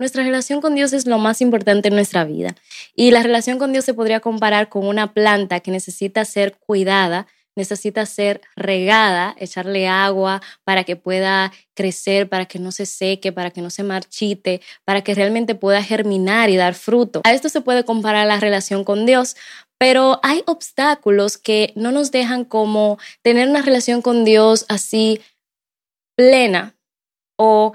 nuestra relación con Dios es lo más importante en nuestra vida. Y la relación con Dios se podría comparar con una planta que necesita ser cuidada, necesita ser regada, echarle agua para que pueda crecer, para que no se seque, para que no se marchite, para que realmente pueda germinar y dar fruto. A esto se puede comparar la relación con Dios, pero hay obstáculos que no nos dejan como tener una relación con Dios así plena o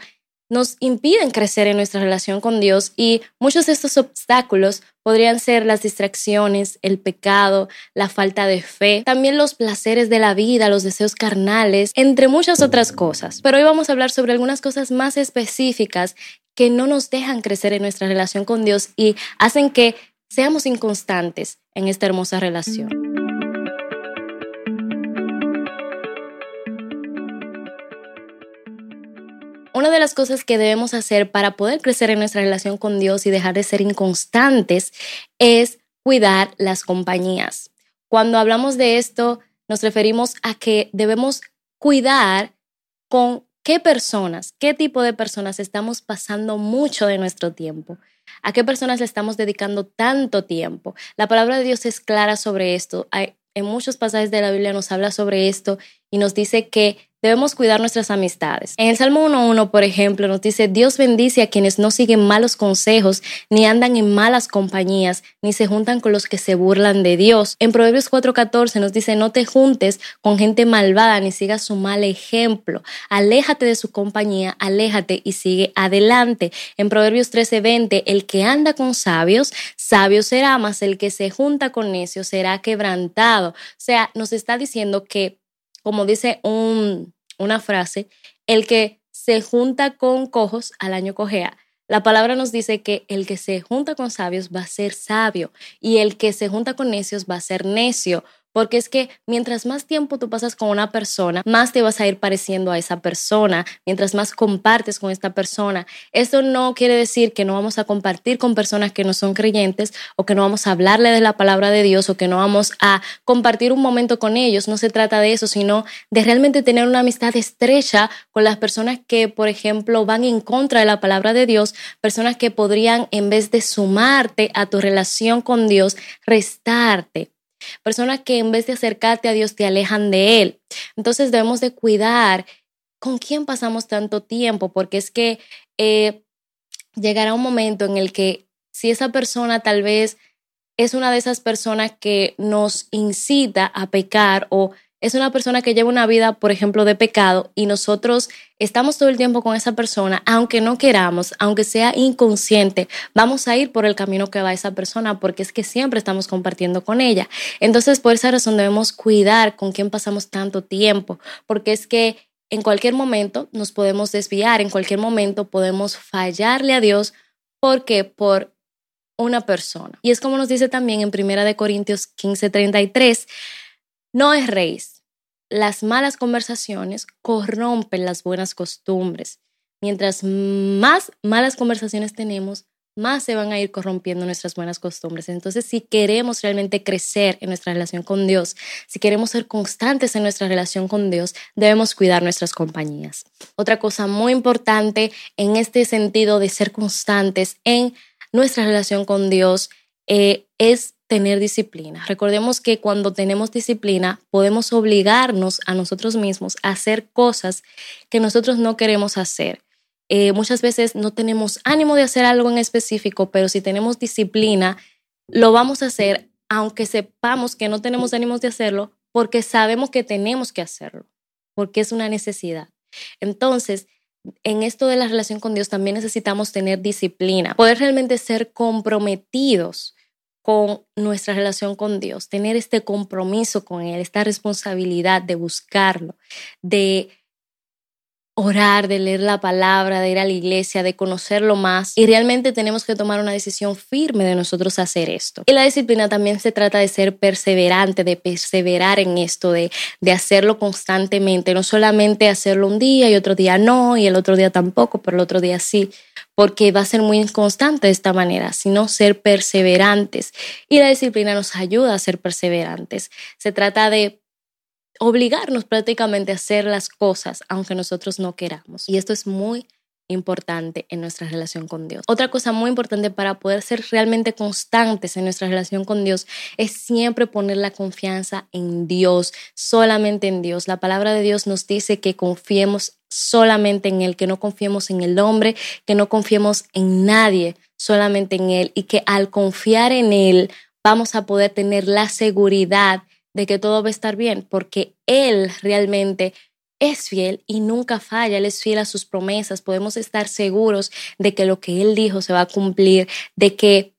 nos impiden crecer en nuestra relación con Dios y muchos de estos obstáculos podrían ser las distracciones, el pecado, la falta de fe, también los placeres de la vida, los deseos carnales, entre muchas otras cosas. Pero hoy vamos a hablar sobre algunas cosas más específicas que no nos dejan crecer en nuestra relación con Dios y hacen que seamos inconstantes en esta hermosa relación. Una de las cosas que debemos hacer para poder crecer en nuestra relación con Dios y dejar de ser inconstantes es cuidar las compañías. Cuando hablamos de esto, nos referimos a que debemos cuidar con qué personas, qué tipo de personas estamos pasando mucho de nuestro tiempo. ¿A qué personas le estamos dedicando tanto tiempo? La palabra de Dios es clara sobre esto. en muchos pasajes de la Biblia nos habla sobre esto y nos dice que debemos cuidar nuestras amistades. En el Salmo 1.1, por ejemplo, nos dice, Dios bendice a quienes no siguen malos consejos, ni andan en malas compañías, ni se juntan con los que se burlan de Dios. En Proverbios 4.14 nos dice, no te juntes con gente malvada, ni sigas su mal ejemplo. Aléjate de su compañía, aléjate y sigue adelante. En Proverbios 13.20, el que anda con sabios, sabio será, mas el que se junta con necios será quebrantado. O sea, nos está diciendo que como dice un, una frase, el que se junta con cojos al año cojea. La palabra nos dice que el que se junta con sabios va a ser sabio y el que se junta con necios va a ser necio porque es que mientras más tiempo tú pasas con una persona, más te vas a ir pareciendo a esa persona, mientras más compartes con esta persona. Esto no quiere decir que no vamos a compartir con personas que no son creyentes o que no vamos a hablarle de la palabra de Dios o que no vamos a compartir un momento con ellos. No se trata de eso, sino de realmente tener una amistad estrecha con las personas que, por ejemplo, van en contra de la palabra de Dios, personas que podrían, en vez de sumarte a tu relación con Dios, restarte personas que en vez de acercarte a Dios te alejan de Él. Entonces debemos de cuidar con quién pasamos tanto tiempo, porque es que eh, llegará un momento en el que si esa persona tal vez es una de esas personas que nos incita a pecar o es una persona que lleva una vida, por ejemplo, de pecado y nosotros estamos todo el tiempo con esa persona, aunque no queramos, aunque sea inconsciente, vamos a ir por el camino que va esa persona porque es que siempre estamos compartiendo con ella. Entonces, por esa razón debemos cuidar con quién pasamos tanto tiempo, porque es que en cualquier momento nos podemos desviar, en cualquier momento podemos fallarle a Dios porque por una persona. Y es como nos dice también en Primera de Corintios 15:33, no es raíz las malas conversaciones corrompen las buenas costumbres. Mientras más malas conversaciones tenemos, más se van a ir corrompiendo nuestras buenas costumbres. Entonces, si queremos realmente crecer en nuestra relación con Dios, si queremos ser constantes en nuestra relación con Dios, debemos cuidar nuestras compañías. Otra cosa muy importante en este sentido de ser constantes en nuestra relación con Dios eh, es tener disciplina. Recordemos que cuando tenemos disciplina podemos obligarnos a nosotros mismos a hacer cosas que nosotros no queremos hacer. Eh, muchas veces no tenemos ánimo de hacer algo en específico, pero si tenemos disciplina, lo vamos a hacer aunque sepamos que no tenemos ánimos de hacerlo, porque sabemos que tenemos que hacerlo, porque es una necesidad. Entonces, en esto de la relación con Dios también necesitamos tener disciplina, poder realmente ser comprometidos con nuestra relación con Dios, tener este compromiso con Él, esta responsabilidad de buscarlo, de orar, de leer la palabra, de ir a la iglesia, de conocerlo más. Y realmente tenemos que tomar una decisión firme de nosotros hacer esto. Y la disciplina también se trata de ser perseverante, de perseverar en esto, de, de hacerlo constantemente, no solamente hacerlo un día y otro día no, y el otro día tampoco, pero el otro día sí, porque va a ser muy inconstante de esta manera, sino ser perseverantes. Y la disciplina nos ayuda a ser perseverantes. Se trata de obligarnos prácticamente a hacer las cosas aunque nosotros no queramos. Y esto es muy importante en nuestra relación con Dios. Otra cosa muy importante para poder ser realmente constantes en nuestra relación con Dios es siempre poner la confianza en Dios, solamente en Dios. La palabra de Dios nos dice que confiemos solamente en Él, que no confiemos en el hombre, que no confiemos en nadie, solamente en Él y que al confiar en Él vamos a poder tener la seguridad de que todo va a estar bien, porque Él realmente es fiel y nunca falla, Él es fiel a sus promesas, podemos estar seguros de que lo que Él dijo se va a cumplir, de que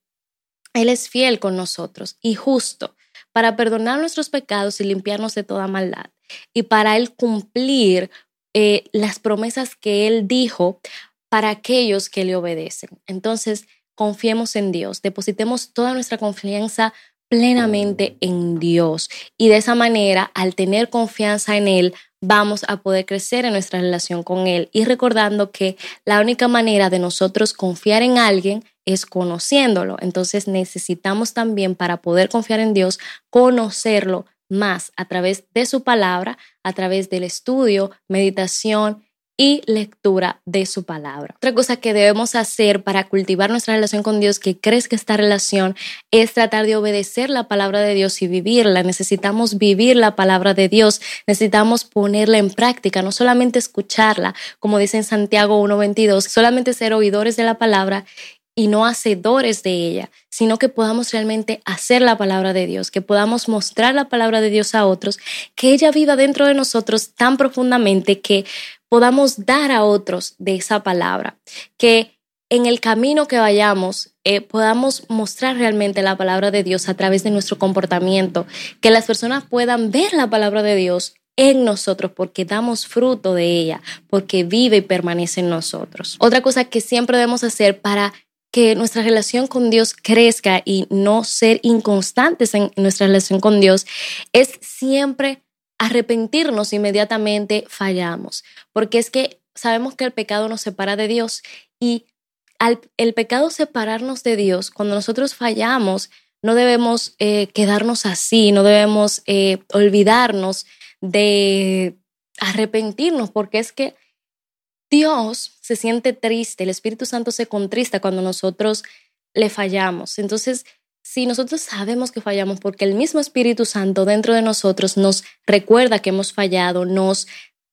Él es fiel con nosotros y justo para perdonar nuestros pecados y limpiarnos de toda maldad y para Él cumplir eh, las promesas que Él dijo para aquellos que le obedecen. Entonces, confiemos en Dios, depositemos toda nuestra confianza plenamente en Dios y de esa manera, al tener confianza en Él, vamos a poder crecer en nuestra relación con Él y recordando que la única manera de nosotros confiar en alguien es conociéndolo. Entonces necesitamos también para poder confiar en Dios, conocerlo más a través de su palabra, a través del estudio, meditación y lectura de su palabra. Otra cosa que debemos hacer para cultivar nuestra relación con Dios, que crezca esta relación, es tratar de obedecer la palabra de Dios y vivirla. Necesitamos vivir la palabra de Dios, necesitamos ponerla en práctica, no solamente escucharla, como dice en Santiago 1.22, solamente ser oidores de la palabra y no hacedores de ella, sino que podamos realmente hacer la palabra de Dios, que podamos mostrar la palabra de Dios a otros, que ella viva dentro de nosotros tan profundamente que podamos dar a otros de esa palabra, que en el camino que vayamos eh, podamos mostrar realmente la palabra de Dios a través de nuestro comportamiento, que las personas puedan ver la palabra de Dios en nosotros porque damos fruto de ella, porque vive y permanece en nosotros. Otra cosa que siempre debemos hacer para que nuestra relación con Dios crezca y no ser inconstantes en nuestra relación con Dios es siempre arrepentirnos inmediatamente fallamos, porque es que sabemos que el pecado nos separa de Dios y al el pecado separarnos de Dios, cuando nosotros fallamos, no debemos eh, quedarnos así, no debemos eh, olvidarnos de arrepentirnos, porque es que Dios se siente triste, el Espíritu Santo se contrista cuando nosotros le fallamos. Entonces, si nosotros sabemos que fallamos porque el mismo Espíritu Santo dentro de nosotros nos recuerda que hemos fallado, nos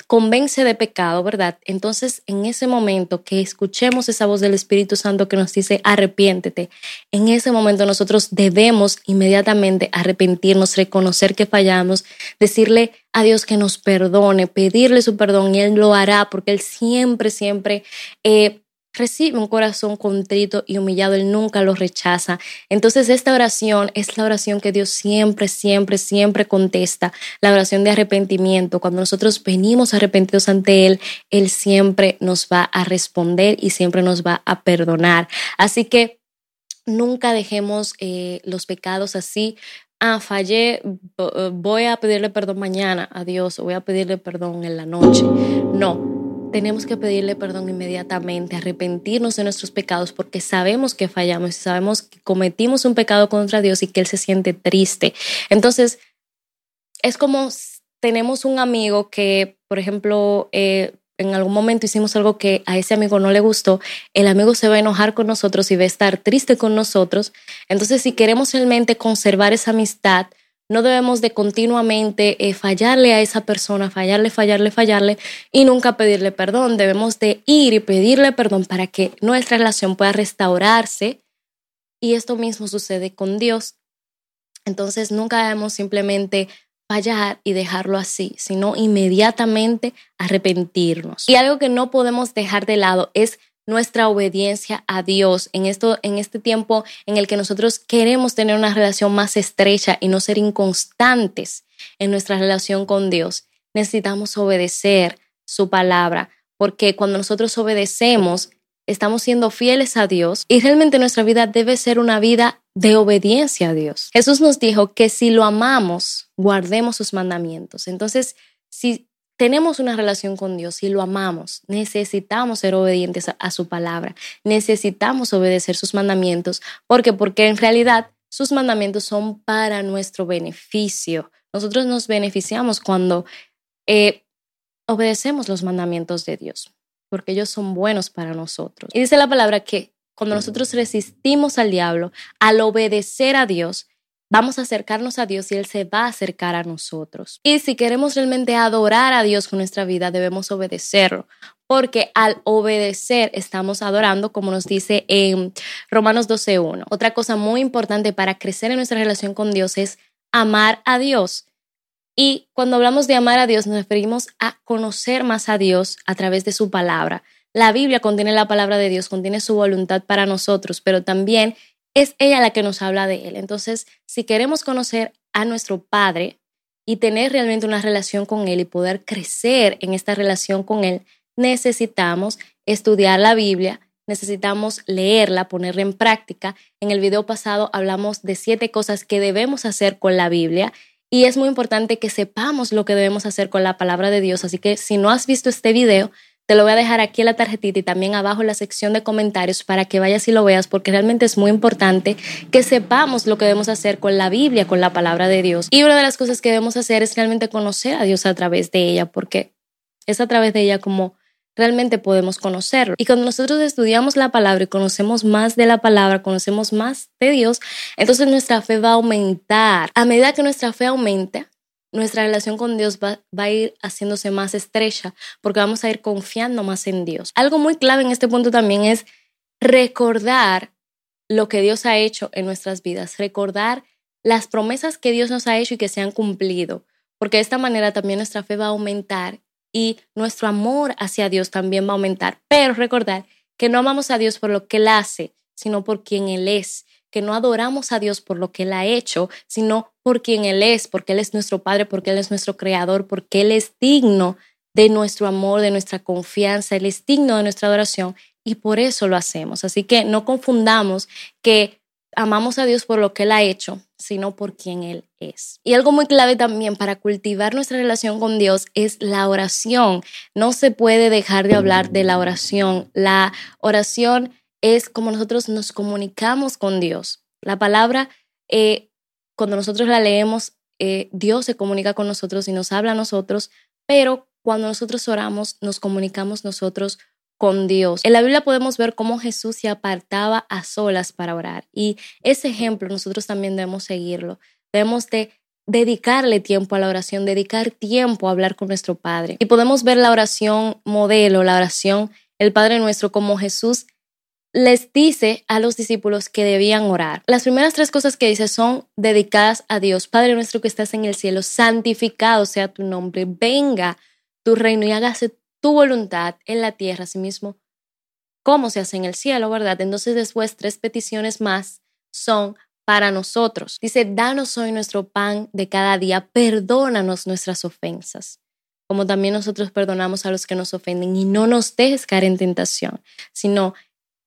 convence de pecado, ¿verdad? Entonces, en ese momento que escuchemos esa voz del Espíritu Santo que nos dice arrepiéntete, en ese momento nosotros debemos inmediatamente arrepentirnos, reconocer que fallamos, decirle a Dios que nos perdone, pedirle su perdón y Él lo hará porque Él siempre, siempre eh, recibe un corazón contrito y humillado, Él nunca lo rechaza. Entonces esta oración es la oración que Dios siempre, siempre, siempre contesta, la oración de arrepentimiento. Cuando nosotros venimos arrepentidos ante Él, Él siempre nos va a responder y siempre nos va a perdonar. Así que nunca dejemos eh, los pecados así. Ah, fallé, voy a pedirle perdón mañana a Dios voy a pedirle perdón en la noche. No, tenemos que pedirle perdón inmediatamente, arrepentirnos de nuestros pecados porque sabemos que fallamos sabemos que cometimos un pecado contra Dios y que Él se siente triste. Entonces, es como tenemos un amigo que, por ejemplo, eh, en algún momento hicimos algo que a ese amigo no le gustó, el amigo se va a enojar con nosotros y va a estar triste con nosotros. Entonces, si queremos realmente conservar esa amistad, no debemos de continuamente eh, fallarle a esa persona, fallarle, fallarle, fallarle y nunca pedirle perdón. Debemos de ir y pedirle perdón para que nuestra relación pueda restaurarse. Y esto mismo sucede con Dios. Entonces nunca debemos simplemente fallar y dejarlo así, sino inmediatamente arrepentirnos. Y algo que no podemos dejar de lado es nuestra obediencia a Dios en esto en este tiempo en el que nosotros queremos tener una relación más estrecha y no ser inconstantes en nuestra relación con Dios. Necesitamos obedecer su palabra, porque cuando nosotros obedecemos, estamos siendo fieles a Dios y realmente nuestra vida debe ser una vida de obediencia a Dios. Jesús nos dijo que si lo amamos, guardemos sus mandamientos. Entonces, si tenemos una relación con Dios y lo amamos, necesitamos ser obedientes a, su palabra, necesitamos obedecer sus mandamientos. ¿Por qué? Porque en realidad sus mandamientos son para nuestro beneficio. Nosotros nos beneficiamos cuando eh, obedecemos los mandamientos de Dios. porque ellos son buenos para nosotros. Y dice la palabra que cuando nosotros resistimos al diablo, al obedecer a Dios, vamos a acercarnos a Dios y Él se va a acercar a nosotros. Y si queremos realmente adorar a Dios con nuestra vida, debemos obedecerlo, porque al obedecer estamos adorando, como nos dice en Romanos 12.1. Otra cosa muy importante para crecer en nuestra relación con Dios es amar a Dios. Y cuando hablamos de amar a Dios, nos referimos a conocer más a Dios a través de su palabra. La Biblia contiene la palabra de Dios, contiene su voluntad para nosotros, pero también es ella la que nos habla de Él. Entonces, si queremos conocer a nuestro Padre y tener realmente una relación con Él y poder crecer en esta relación con Él, necesitamos estudiar la Biblia, necesitamos leerla, ponerla en práctica. En el video pasado hablamos de siete cosas que debemos hacer con la Biblia y es muy importante que sepamos lo que debemos hacer con la palabra de Dios. Así que si no has visto este video, te lo voy a dejar aquí en la tarjetita y también abajo en la sección de comentarios para que vayas y lo veas porque realmente es muy importante que sepamos lo que debemos hacer con la Biblia, con la palabra de Dios. Y una de las cosas que debemos hacer es realmente conocer a Dios a través de ella porque es a través de ella como realmente podemos conocerlo. Y cuando nosotros estudiamos la palabra y conocemos más de la palabra, conocemos más de Dios, entonces nuestra fe va a aumentar. A medida que nuestra fe aumente, nuestra relación con Dios va, a ir haciéndose más estrecha porque vamos a ir confiando más en Dios. Algo muy clave en este punto también es recordar lo que Dios ha hecho en nuestras vidas, recordar las promesas que Dios nos ha hecho y que se han cumplido, porque de esta manera también nuestra fe va a aumentar y nuestro amor hacia Dios también va a aumentar. Pero recordar que no amamos a Dios por lo que Él hace, sino por quien Él es que no adoramos a Dios por lo que Él ha hecho, sino por quien Él es, porque Él es nuestro Padre, porque Él es nuestro Creador, porque Él es digno de nuestro amor, de nuestra confianza, Él es digno de nuestra adoración y por eso lo hacemos. Así que no confundamos que amamos a Dios por lo que Él ha hecho, sino por quien Él es. Y algo muy clave también para cultivar nuestra relación con Dios es la oración. No se puede dejar de hablar de la oración. La oración es como nosotros nos comunicamos con Dios. La palabra, eh, cuando nosotros la leemos, eh, Dios se comunica con nosotros y nos habla a nosotros, pero cuando nosotros oramos, nos comunicamos nosotros con Dios. En la Biblia podemos ver cómo Jesús se apartaba a solas para orar y ese ejemplo nosotros también debemos seguirlo. Debemos de dedicarle tiempo a la oración, dedicar tiempo a hablar con nuestro Padre. Y podemos ver la oración modelo, la oración, el Padre nuestro, como Jesús les dice a los discípulos que debían orar. Las primeras tres cosas que dice son dedicadas a Dios. Padre nuestro que estás en el cielo, santificado sea tu nombre, venga tu reino y hágase tu voluntad en la tierra, mismo como se hace en el cielo, ¿verdad? Entonces después tres peticiones más son para nosotros. Dice, danos hoy nuestro pan de cada día, perdónanos nuestras ofensas, como también nosotros perdonamos a los que nos ofenden y no nos dejes caer en tentación, sino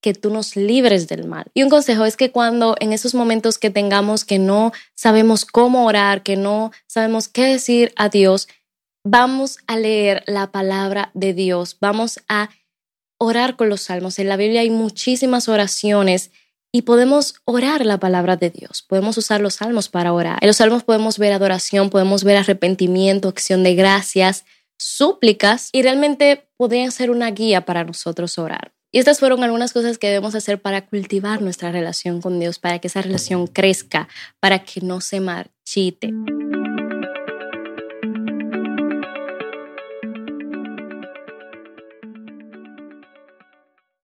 que tú nos libres del mal. Y un consejo es que cuando en esos momentos que tengamos que no sabemos cómo orar, que no sabemos qué decir a Dios, vamos a leer la palabra de Dios, vamos a orar con los salmos. En la Biblia hay muchísimas oraciones y podemos orar la palabra de Dios. Podemos usar los salmos para orar. En los salmos podemos ver adoración, podemos ver arrepentimiento, acción de gracias, súplicas y realmente podrían ser una guía para nosotros orar. Y estas fueron algunas cosas que debemos hacer para cultivar nuestra relación con Dios, para que esa relación crezca, para que no se marchite.